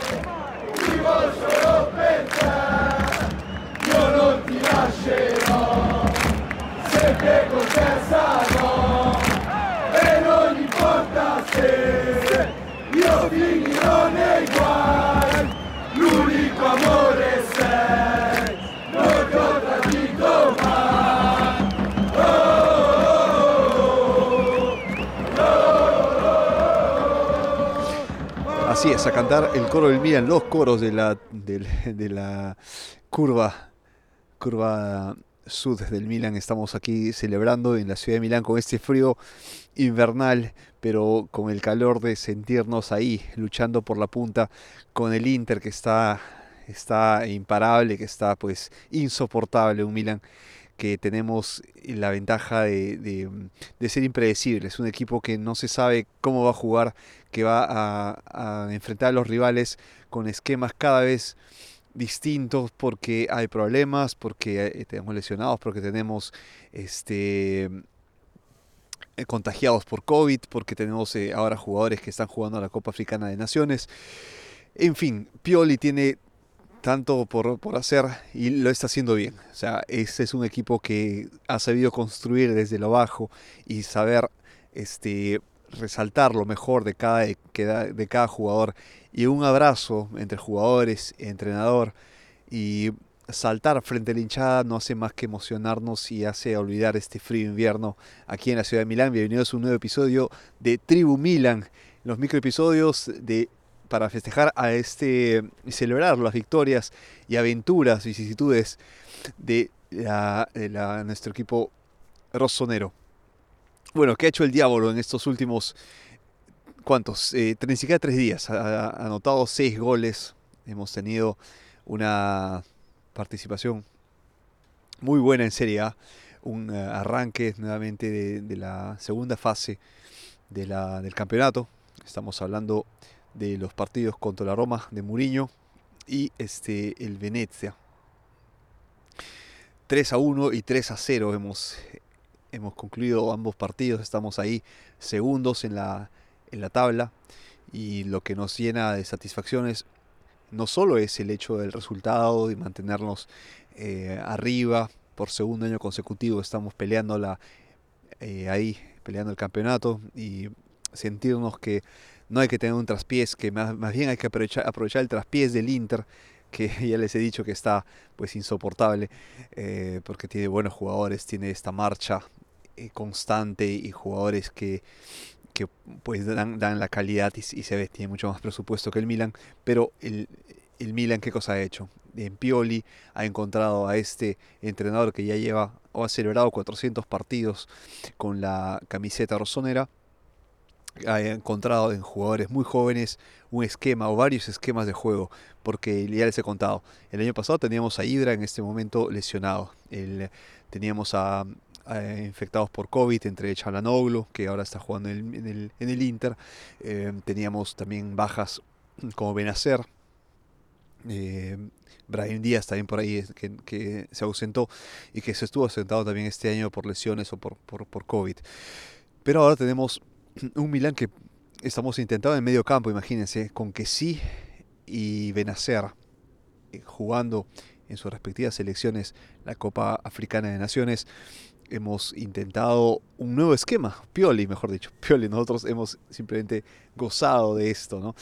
Come on. Así es, a cantar el coro del Milan, los coros de la, de la curva, curva sud del Milan. Estamos aquí celebrando en la ciudad de Milán con este frío invernal, pero con el calor de sentirnos ahí, luchando por la punta, con el Inter que está, está imparable, que está pues insoportable, un Milan que tenemos la ventaja de, de, de ser impredecibles, un equipo que no se sabe cómo va a jugar, que va a, enfrentar a los rivales con esquemas cada vez distintos porque hay problemas, porque eh, tenemos lesionados, porque tenemos este eh, contagiados por COVID, porque tenemos eh, ahora jugadores que están jugando a la Copa Africana de Naciones. En fin, Pioli tiene tanto por, por hacer y lo está haciendo bien. O sea, este es un equipo que ha sabido construir desde lo bajo y saber este, resaltar lo mejor de cada, cada, de cada jugador. Y un abrazo entre jugadores, entrenador y saltar frente a la hinchada no hace más que emocionarnos y hace olvidar este frío invierno aquí en la ciudad de Milán. Bienvenidos a un nuevo episodio de Tribu Milan, los microepisodios de para festejar a este y celebrar las victorias y aventuras, vicisitudes de, nuestro equipo rossonero. Bueno, ¿qué ha hecho el diablo en estos últimos cuántos? Eh, siquiera tres días. Ha, anotado seis goles. Hemos tenido una participación muy buena en Serie A. Un uh, arranque nuevamente de, de, la segunda fase de la, del campeonato. Estamos hablando de los partidos contra la Roma de Mourinho y este, el Venezia. 3 a 1 y 3 a 0 hemos, hemos concluido ambos partidos, estamos ahí segundos en la, en la tabla y lo que nos llena de satisfacciones no solo es el hecho del resultado, de mantenernos eh, arriba por segundo año consecutivo, estamos peleando la, eh, ahí, peleando el campeonato y sentirnos que no hay que tener un traspiés, que más, más bien hay que aprovechar, aprovechar, el traspiés del Inter, que ya les he dicho que está pues insoportable, eh, porque tiene buenos jugadores, tiene esta marcha eh, constante y jugadores que, que pues dan, dan, la calidad y, se ve, tiene mucho más presupuesto que el Milan, pero el, el Milan qué cosa ha hecho? En Pioli ha encontrado a este entrenador que ya lleva o ha celebrado 400 partidos con la camiseta rosonera, ha encontrado en jugadores muy jóvenes un esquema o varios esquemas de juego, porque ya les he contado, el año pasado teníamos a Ibra en este momento lesionado, el, teníamos a, a, infectados por COVID entre Chalanoglu, que ahora está jugando en el, en el, en el Inter, eh, teníamos también bajas como Benacer, eh, Brian Díaz también por ahí que, que, se ausentó y que se estuvo ausentado también este año por lesiones o por, por, por COVID. Pero ahora tenemos un Milan que estamos intentando en medio campo, imagínense, con que sí y Benacer eh, jugando en sus respectivas selecciones la Copa Africana de Naciones. Hemos intentado un nuevo esquema, Pioli, mejor dicho. Pioli, nosotros hemos simplemente gozado de esto, ¿no?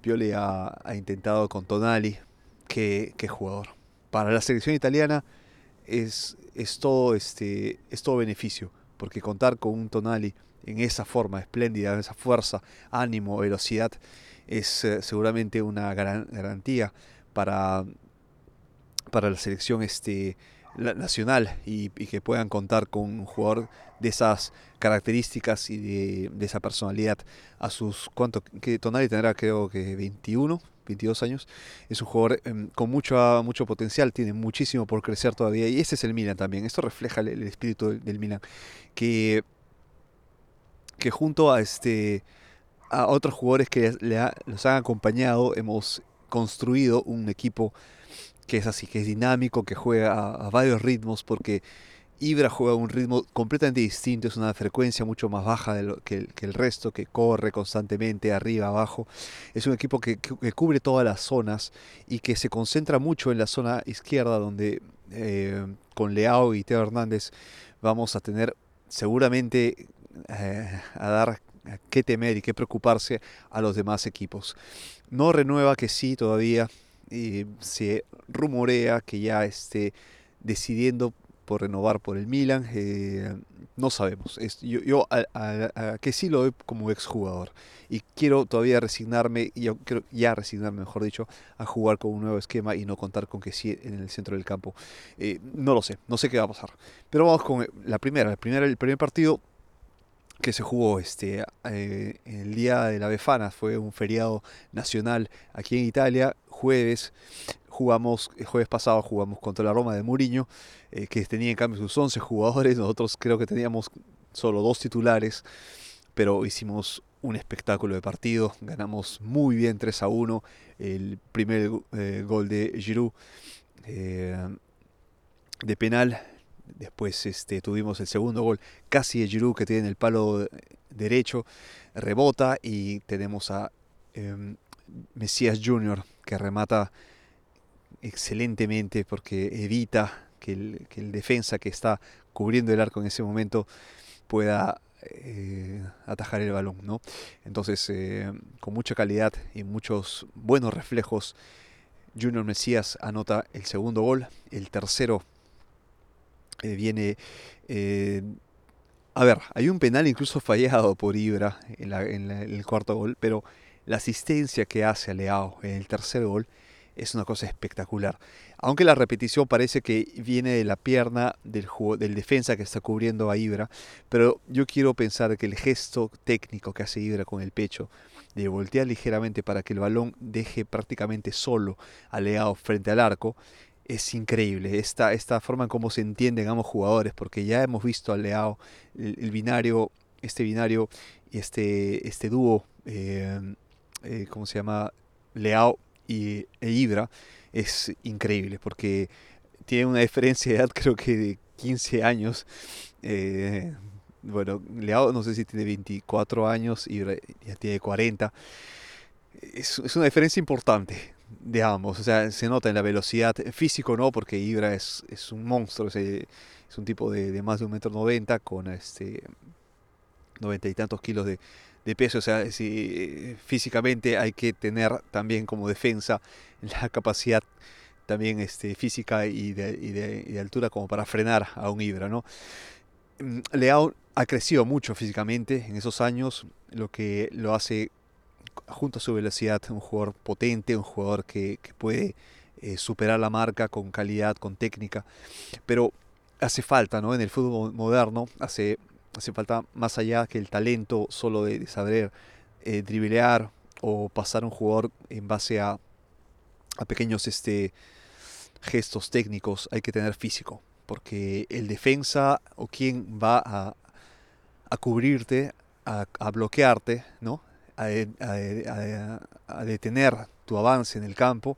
Pioli ha, intentado con Tonali, qué, qué, jugador. Para la selección italiana es, es, todo, este, es todo beneficio, porque contar con un Tonali en esa forma espléndida, en esa fuerza, ánimo, velocidad, es eh, seguramente una garantía para, para la selección este, nacional y, y, que puedan contar con un jugador de esas características y de, de esa personalidad. A sus, ¿cuánto? que Tonali tendrá creo que 21, 22 años, es un jugador eh, con mucho, mucho potencial, tiene muchísimo por crecer todavía y ese es el Milan también, esto refleja el, espíritu del, del Milan, que que junto a este a otros jugadores que le los han acompañado hemos construido un equipo que es así, que es dinámico, que juega a, a varios ritmos, porque Ibra juega a un ritmo completamente distinto, es una frecuencia mucho más baja que, el resto, que corre constantemente arriba, abajo. Es un equipo que, cubre todas las zonas y que se concentra mucho en la zona izquierda, donde eh, con Leao y Teo Hernández vamos a tener seguramente eh, a dar qué temer y qué preocuparse a los demás equipos. No renueva que sí todavía, y se rumorea que ya esté decidiendo por renovar por el Milan. Eh, no sabemos. yo, a, que sí lo veo como exjugador. Y quiero todavía resignarme, y quiero ya resignarme, mejor dicho, a jugar con un nuevo esquema y no contar con que sí en el centro del campo. Eh, no lo sé, no sé qué va a pasar. Pero vamos con la primera. El primer, el primer partido que se jugó este, eh, el día de la Befana, fue un feriado nacional aquí en Italia, jueves, jugamos, el jueves pasado jugamos contra la Roma de Mourinho, eh, que tenía en cambio sus 11 jugadores, nosotros creo que teníamos solo dos titulares, pero hicimos un espectáculo de partido, ganamos muy bien 3 a 1, el primer eh, gol de Giroud de penal Después este, tuvimos el segundo gol, casi de Giroud que tiene el palo derecho, rebota y tenemos a em, Mesías Junior que remata excelentemente porque evita que el, defensa que está cubriendo el arco en ese momento pueda eh, atajar el balón. ¿no? Entonces, eh, con mucha calidad y muchos buenos reflejos, Junior Mesías anota el segundo gol, el tercero eh, viene... A ver, hay un penal incluso fallado por Ibra en, el cuarto gol, pero la asistencia que hace a Leao en el tercer gol es una cosa espectacular. Aunque la repetición parece que viene de la pierna del, del defensa que está cubriendo a Ibra, pero yo quiero pensar que el gesto técnico que hace Ibra con el pecho, de voltear ligeramente para que el balón deje prácticamente solo a Leao frente al arco, es increíble esta, esta forma en cómo se entienden ambos jugadores, porque ya hemos visto al Leao, el, binario, este binario y este, este dúo, eh, eh, ¿cómo se llama? Leao y, e Ibra, es increíble, porque tiene una diferencia de edad creo que de 15 años. Eh, bueno, Leao no sé si tiene 24 años, Ibra ya tiene 40. Es, una diferencia importante de ambos. O sea, se nota en la velocidad. Físico no, porque Ibra es, es un monstruo. Es, un tipo de, más de un metro noventa con este noventa y tantos kilos de, peso. O sea, si, físicamente hay que tener también como defensa la capacidad también este, física y de, y de, altura como para frenar a un Ibra, ¿no? Mm, Leao ha crecido mucho físicamente en esos años, lo que lo hace junto a su velocidad, un jugador potente, un jugador que, puede eh, superar la marca con calidad, con técnica. Pero hace falta, ¿no? En el fútbol moderno hace, hace falta más allá que el talento solo de, saber eh, driblear o pasar un jugador en base a, a pequeños este, gestos técnicos, hay que tener físico. Porque el defensa o quien va a, a cubrirte, a, a bloquearte, ¿no? a, detener tu avance en el campo,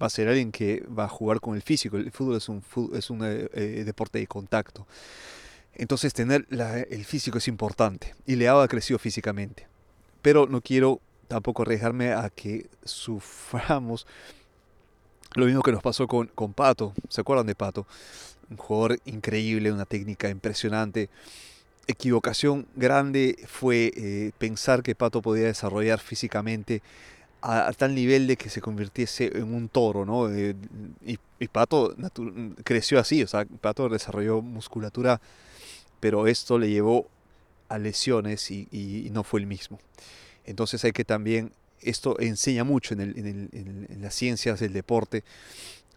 va a ser alguien que va a jugar con el físico. El fútbol es un, es un eh, eh, deporte de contacto. Entonces tener el físico es importante. Y Leao ha crecido físicamente. Pero no quiero tampoco arriesgarme a que suframos lo mismo que nos pasó con, con Pato. ¿Se acuerdan de Pato? Un jugador increíble, una técnica impresionante equivocación grande fue eh, pensar que Pato podía desarrollar físicamente a, tal nivel de que se convirtiese en un toro, ¿no? Eh, y, Pato creció así, o sea, Pato desarrolló musculatura, pero esto le llevó a lesiones y, no fue el mismo. Entonces hay que también, esto enseña mucho en, las ciencias del deporte,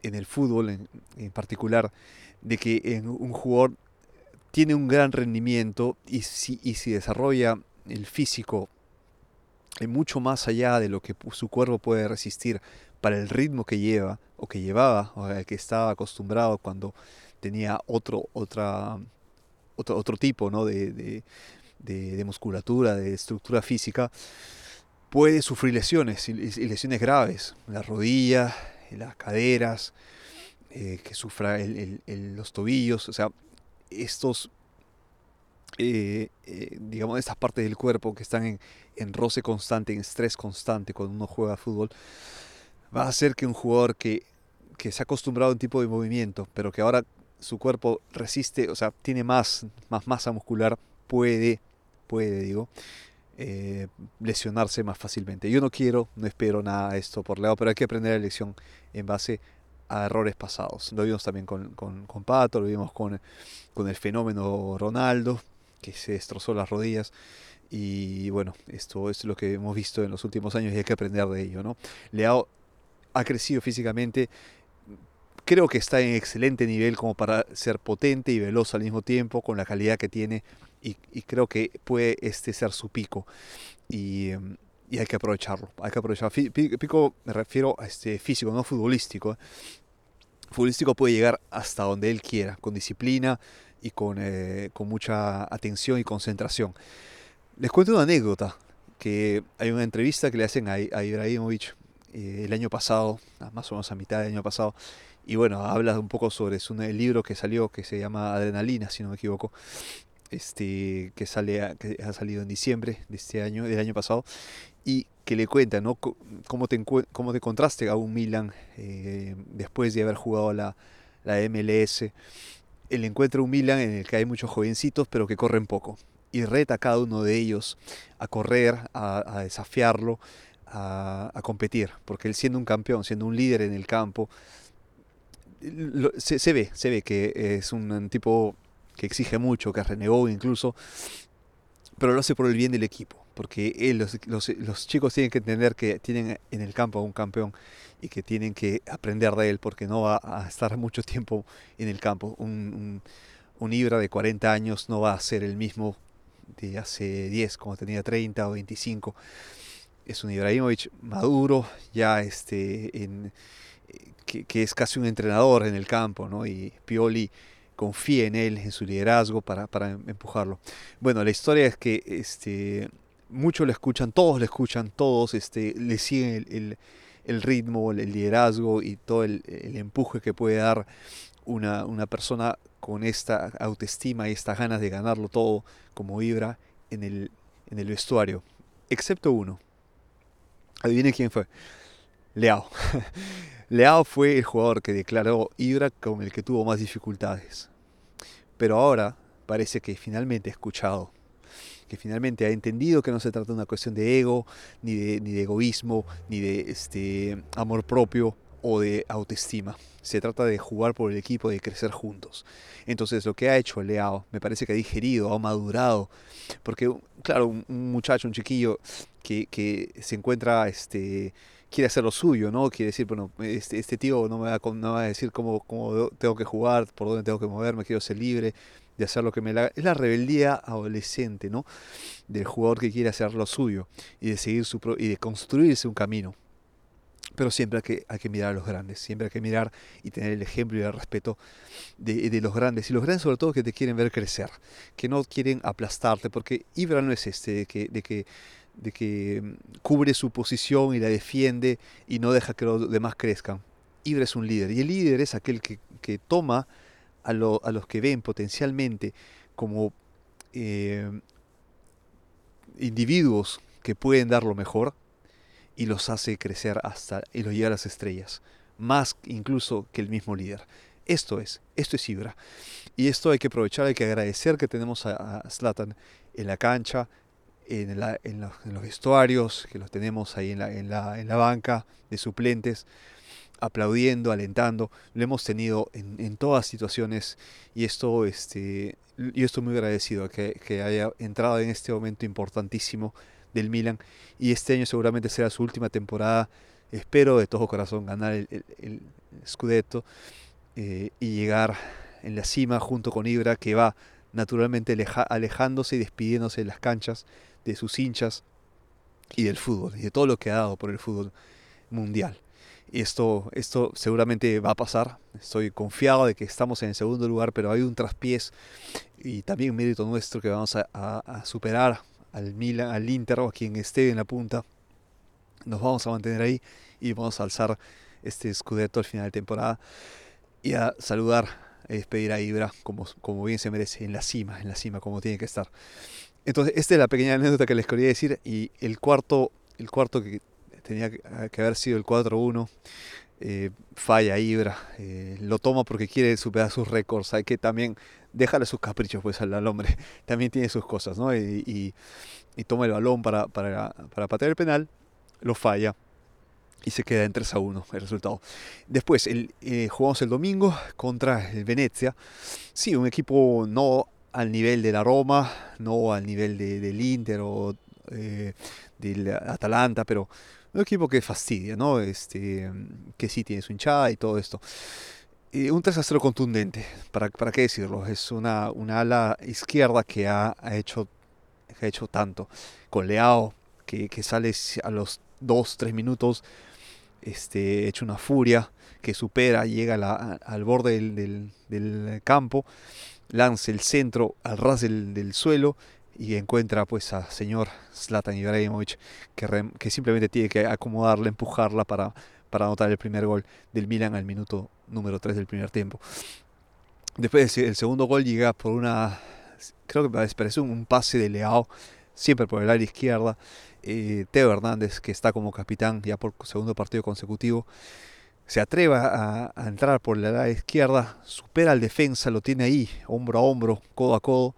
en el fútbol en, en particular, de que en un jugador tiene un gran rendimiento y si, desarrolla el físico mucho más allá de lo que su cuerpo puede resistir para el ritmo que lleva o que llevaba o al que estaba acostumbrado cuando tenía otro, otra, otro, otro tipo ¿no? de, de, musculatura, de estructura física, puede sufrir lesiones y, lesiones graves, la rodilla, las caderas, eh, que sufra los tobillos, o sea, estos, eh, eh, digamos, estas partes del cuerpo que están en, en roce constante, en estrés constante cuando uno juega fútbol, va a hacer que un jugador que, que se ha acostumbrado a un tipo de movimiento, pero que ahora su cuerpo resiste, o sea, tiene más, más masa muscular, puede, puede, digo, eh, lesionarse más fácilmente. Yo no quiero, no espero nada de esto por lado, pero hay que aprender la lección en base a errores pasados. Lo vimos también con, con, con Pato, lo vimos con, con el fenómeno Ronaldo, que se destrozó las rodillas. Y bueno, esto es lo que hemos visto en los últimos años y hay que aprender de ello. ¿no? Leao ha crecido físicamente, creo que está en excelente nivel como para ser potente y veloz al mismo tiempo, con la calidad que tiene, y, y creo que puede este ser su pico. Y, em, y hay que aprovecharlo, hay que aprovecharlo. Pico me refiero a este físico, no futbolístico. ¿eh? Futbolístico puede llegar hasta donde él quiera, con disciplina y con, eh, con mucha atención y concentración. Les cuento una anécdota, que hay una entrevista que le hacen a, a Ibrahimovic eh, el año pasado, más o menos a mitad del año pasado, y bueno, habla un poco sobre su, el libro que salió, que se llama Adrenalina, si no me equivoco, este, que, sale, que ha salido en diciembre este año, del año pasado, y que le cuenta ¿no? cómo, te, cómo te contraste a un Milan eh, después de haber jugado la, la MLS. El encuentra un Milan en el que hay muchos jovencitos, pero que corren poco. Y reta a cada uno de ellos a correr, a, a desafiarlo, a, a, competir. Porque él siendo un campeón, siendo un líder en el campo, se, se, ve, se ve que es un, tipo que exige mucho, que renegó incluso, pero lo hace por el bien del equipo, porque él, los, los, chicos tienen que entender que tienen en el campo a un campeón y que tienen que aprender de él, porque no va a estar mucho tiempo en el campo. Un, un, un Ibra de 40 años no va a ser el mismo de hace 10, como tenía 30 o 25. Es un Ibrahimovic maduro, ya este, en, que, es casi un entrenador en el campo, ¿no? Y Pioli confía en él, en su liderazgo para, para empujarlo. Bueno, la historia es que este, muchos le escuchan, todos le escuchan, todos este, le siguen el, el, ritmo, el liderazgo y todo el, empuje que puede dar una, una, persona con esta autoestima y estas ganas de ganarlo todo como Ibra en el, en el vestuario. Excepto uno. Adivine quién fue. Leao. Leao fue el jugador que declaró Ibra como el que tuvo más dificultades. Pero ahora parece que finalmente ha escuchado, que finalmente ha entendido que no se trata de una cuestión de ego, ni de, ni de egoísmo, ni de este, amor propio o de autoestima. Se trata de jugar por el equipo, de crecer juntos. Entonces lo que ha hecho Leao me parece que ha digerido, ha madurado. Porque, claro, un, muchacho, un chiquillo que, que se encuentra... Este, quiere hacer lo suyo, ¿no? Quiere decir, bueno, este, este tío no me, va, no me, va, a decir cómo, cómo, tengo que jugar, por dónde tengo que moverme, quiero ser libre de hacer lo que me la... Es la rebeldía adolescente, ¿no? Del jugador que quiere hacer lo suyo y de seguir su pro... y de construirse un camino. Pero siempre hay que, mirar a los grandes, siempre hay que mirar y tener el ejemplo y el respeto de, los grandes. Y los grandes sobre todo que te quieren ver crecer, que no quieren aplastarte, porque Ibra no es este de que, de que mm, cubre su posición y la defiende y no deja que los demás crezcan. Ibra es un líder y el líder es aquel que, toma a, los que ven potencialmente como eh, individuos que pueden dar lo mejor y los hace crecer hasta y los lleva a las estrellas, más incluso que el mismo líder. Esto es, esto es Ibra. Y esto hay que aprovechar, hay que agradecer que tenemos a, a Zlatan en la cancha, en, en, los, en, vestuarios, que los tenemos ahí en la, en, la, en la banca de suplentes, aplaudiendo, alentando. Lo hemos tenido en, en todas situaciones y esto, este, yo estoy muy agradecido que, que, haya entrado en este momento importantísimo del Milan y este año seguramente será su última temporada. Espero de todo corazón ganar el, Scudetto eh, y llegar en la cima junto con Ibra que va naturalmente alejándose y despidiéndose de las canchas de sus hinchas y del fútbol y de todo lo que ha dado por el fútbol mundial. Esto, esto seguramente va a pasar. Estoy confiado de que estamos en el segundo lugar, pero hay un traspiés y también mérito nuestro que vamos a superar al Milan, al Inter o a quien esté en la punta. Nos vamos a mantener ahí y vamos a alzar este scudetto al final de temporada y a saludar despedir a Ibra como, como bien se merece, en la cima, en la cima, como tiene que estar. Entonces, esta es la pequeña anécdota que les quería decir. Y el cuarto, el cuarto que tenía que haber sido el 4-1, eh, falla Ibra, eh, lo toma porque quiere superar sus récords, hay que también dejarle sus caprichos pues al, hombre, también tiene sus cosas, ¿no? Y, toma el balón para, para, para patear el penal, lo falla y se queda en 3 a 1 el resultado. Después el, eh, jugamos el domingo contra el Venezia. Sí, un equipo no al nivel de la Roma, no al nivel del Inter o del Atalanta, pero un equipo que fastidia, ¿no? Este, que sí tiene su hinchada y todo esto. Y un 3 a 0 contundente, ¿para, para qué decirlo? Es una, una ala izquierda que ha, hecho, ha hecho tanto. Con Leao, que, que sale a los 2-3 minutos, este, hecho una furia, que supera, llega al borde del, del, campo, lanza el centro al ras del, del suelo y encuentra pues a señor Zlatan Ibrahimovic que, que simplemente tiene que acomodarla, empujarla para, para anotar el primer gol del Milan al minuto número 3 del primer tiempo. Después el segundo gol llega por una, creo que me parece un pase de Leao, siempre por el área izquierda. Eh, Teo Hernández, que está como capitán ya por segundo partido consecutivo, se atreve a, a entrar por la área izquierda, supera al defensa, lo tiene ahí, hombro a hombro, codo a codo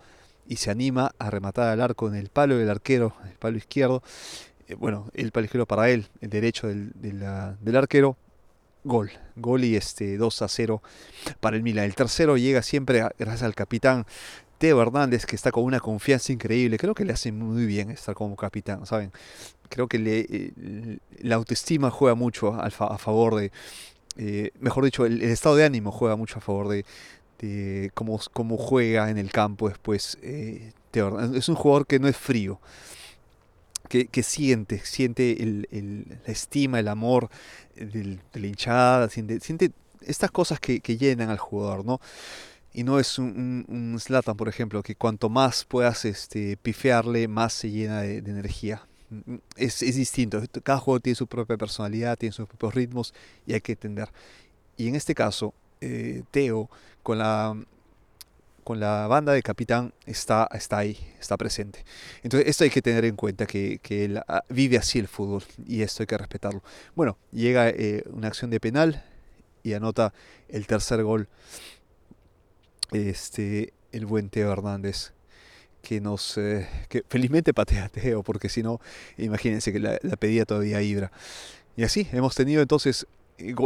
y se anima a rematar al arco en el palo del arquero, el palo izquierdo. Eh, bueno, el palo izquierdo para él, el derecho del, del arquero. Gol, gol y este 2 a 0 para el Milan. El tercero llega siempre gracias al capitán Teo Hernández, que está con una confianza increíble. Creo que le hace muy bien estar como capitán, ¿saben? Creo que le, eh, la autoestima juega mucho a, favor de, eh, mejor dicho, el, estado de ánimo juega mucho a favor de, de cómo, cómo juega en el campo después. Eh, es un jugador que no es frío, que, que siente, siente el, el, la estima, el amor del, de la hinchada, siente, siente estas cosas que, que, llenan al jugador, ¿no? Y no es un, un, Zlatan, por ejemplo, que cuanto más puedas este, pifearle, más se llena de, de energía. Es, es, distinto. Cada juego tiene su propia personalidad, tiene sus propios ritmos y hay que entender. Y en este caso, eh, Teo con la, con la banda de Capitán está, está ahí, está presente. Entonces esto hay que tener en cuenta, que, que él ah, vive así el fútbol y esto hay que respetarlo. Bueno, llega eh, una acción de penal y anota el tercer gol. Este, el buen Teo Hernández que nos eh, que felizmente patea Teo porque si no imagínense que la, la pedía todavía Ibra y así hemos tenido entonces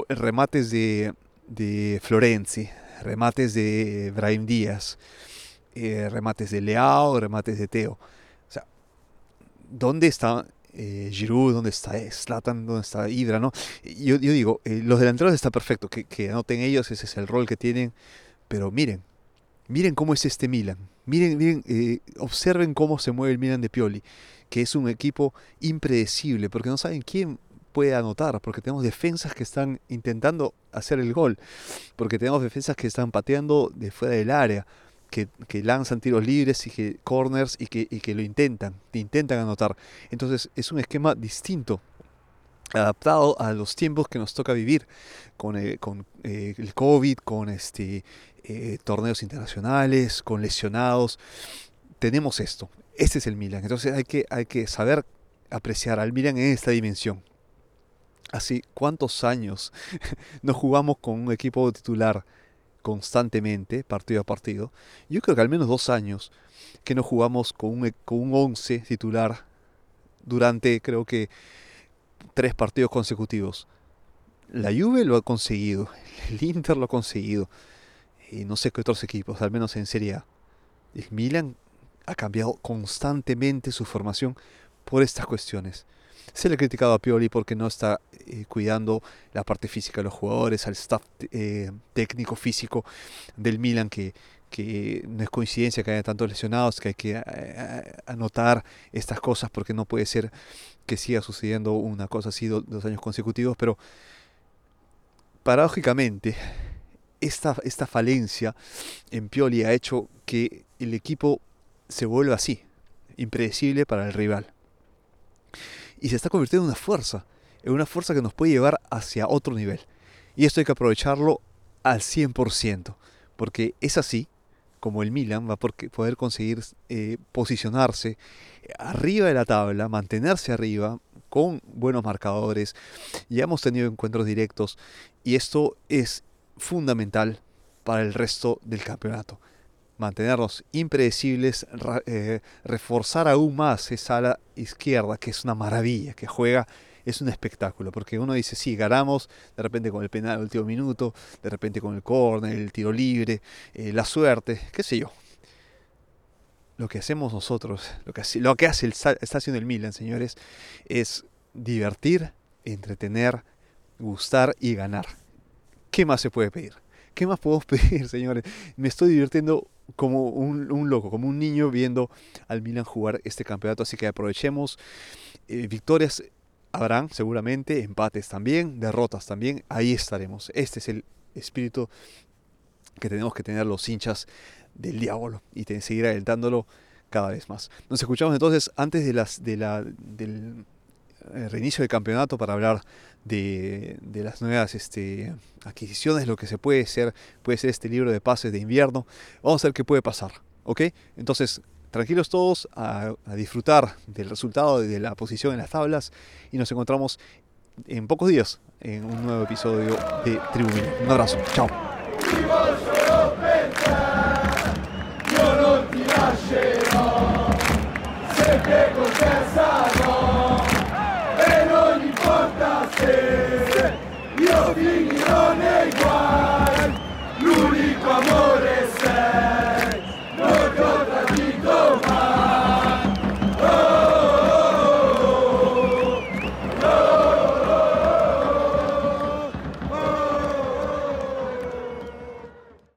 remates de de Florenzi, remates de Brahim Díaz, eh, remates de Leao, remates de Teo. O sea, ¿dónde está eh, Giroud? ¿Dónde está Slatan? ¿Dónde está Ibra? ¿no? Yo, digo, eh, los delanteros está perfecto, que, que anoten ellos, ese es el rol que tienen, pero miren, miren cómo es este Milan. Miren, miren, eh, observen cómo se mueve el Milan de Pioli, que es un equipo impredecible, porque no saben quién puede anotar, porque tenemos defensas que están intentando hacer el gol, porque tenemos defensas que están pateando de fuera del área, que, que lanzan tiros libres y que corners y que, y que lo intentan, intentan anotar. Entonces es un esquema distinto adaptado a los tiempos que nos toca vivir con, eh, con eh, el COVID, con este, eh, torneos internacionales, con lesionados. Tenemos esto. Este es el Milan. Entonces hay que, hay que saber apreciar al Milan en esta dimensión. Así, ¿cuántos años nos jugamos con un equipo titular constantemente, partido a partido? Yo creo que al menos dos años que nos jugamos con un, e, con un once titular durante, creo que, tres partidos consecutivos. La Juve lo ha conseguido, el Inter lo ha conseguido, y no sé qué otros equipos, al menos en Serie A. El Milan ha cambiado constantemente su formación por estas cuestiones. Se le ha criticado a Pioli porque no está eh, cuidando la parte física de los jugadores, al staff eh, técnico físico del Milan que, que no es coincidencia que haya tantos lesionados, que hay que eh, anotar estas cosas porque no puede ser que siga sucediendo una cosa así dos años consecutivos, pero paradójicamente esta, esta falencia en Pioli ha hecho que el equipo se vuelva así, impredecible para el rival y se está convirtiendo en una fuerza, en una fuerza que nos puede llevar hacia otro nivel. Y esto hay que aprovecharlo al 100%, porque es así como el Milan va a poder conseguir eh, posicionarse arriba de la tabla, mantenerse arriba con buenos marcadores. Ya hemos tenido encuentros directos y esto es fundamental para el resto del campeonato. Mantenernos impredecibles, eh, reforzar aún más esa ala izquierda, que es una maravilla, que juega es un espectáculo, porque uno dice, sí, ganamos de repente con el penal al último minuto, de repente con el córner, el tiro libre, eh, la suerte, qué sé yo. Lo que hacemos nosotros, lo que, lo que hace el, está haciendo el Milan, señores, es divertir, entretener, gustar y ganar. ¿Qué más se puede pedir? ¿Qué más podemos pedir, señores? Me estoy divirtiendo como un, loco, como un niño viendo al Milan jugar este campeonato, así que aprovechemos. Eh, victorias Habrán seguramente empates también, derrotas también, ahí estaremos. Este es el espíritu que tenemos que tener los hinchas del diablo y seguir alentándolo cada vez más. Nos escuchamos entonces antes de las, de la, del eh, reinicio del campeonato para hablar de, las nuevas este, adquisiciones, lo que se puede ser, puede ser este libro de pases de invierno. Vamos a ver qué puede pasar, ¿ok? Entonces, tranquilos todos a, disfrutar del resultado de la posición en las tablas y nos encontramos en pocos días en un nuevo episodio de Tribunal. Un abrazo, chao.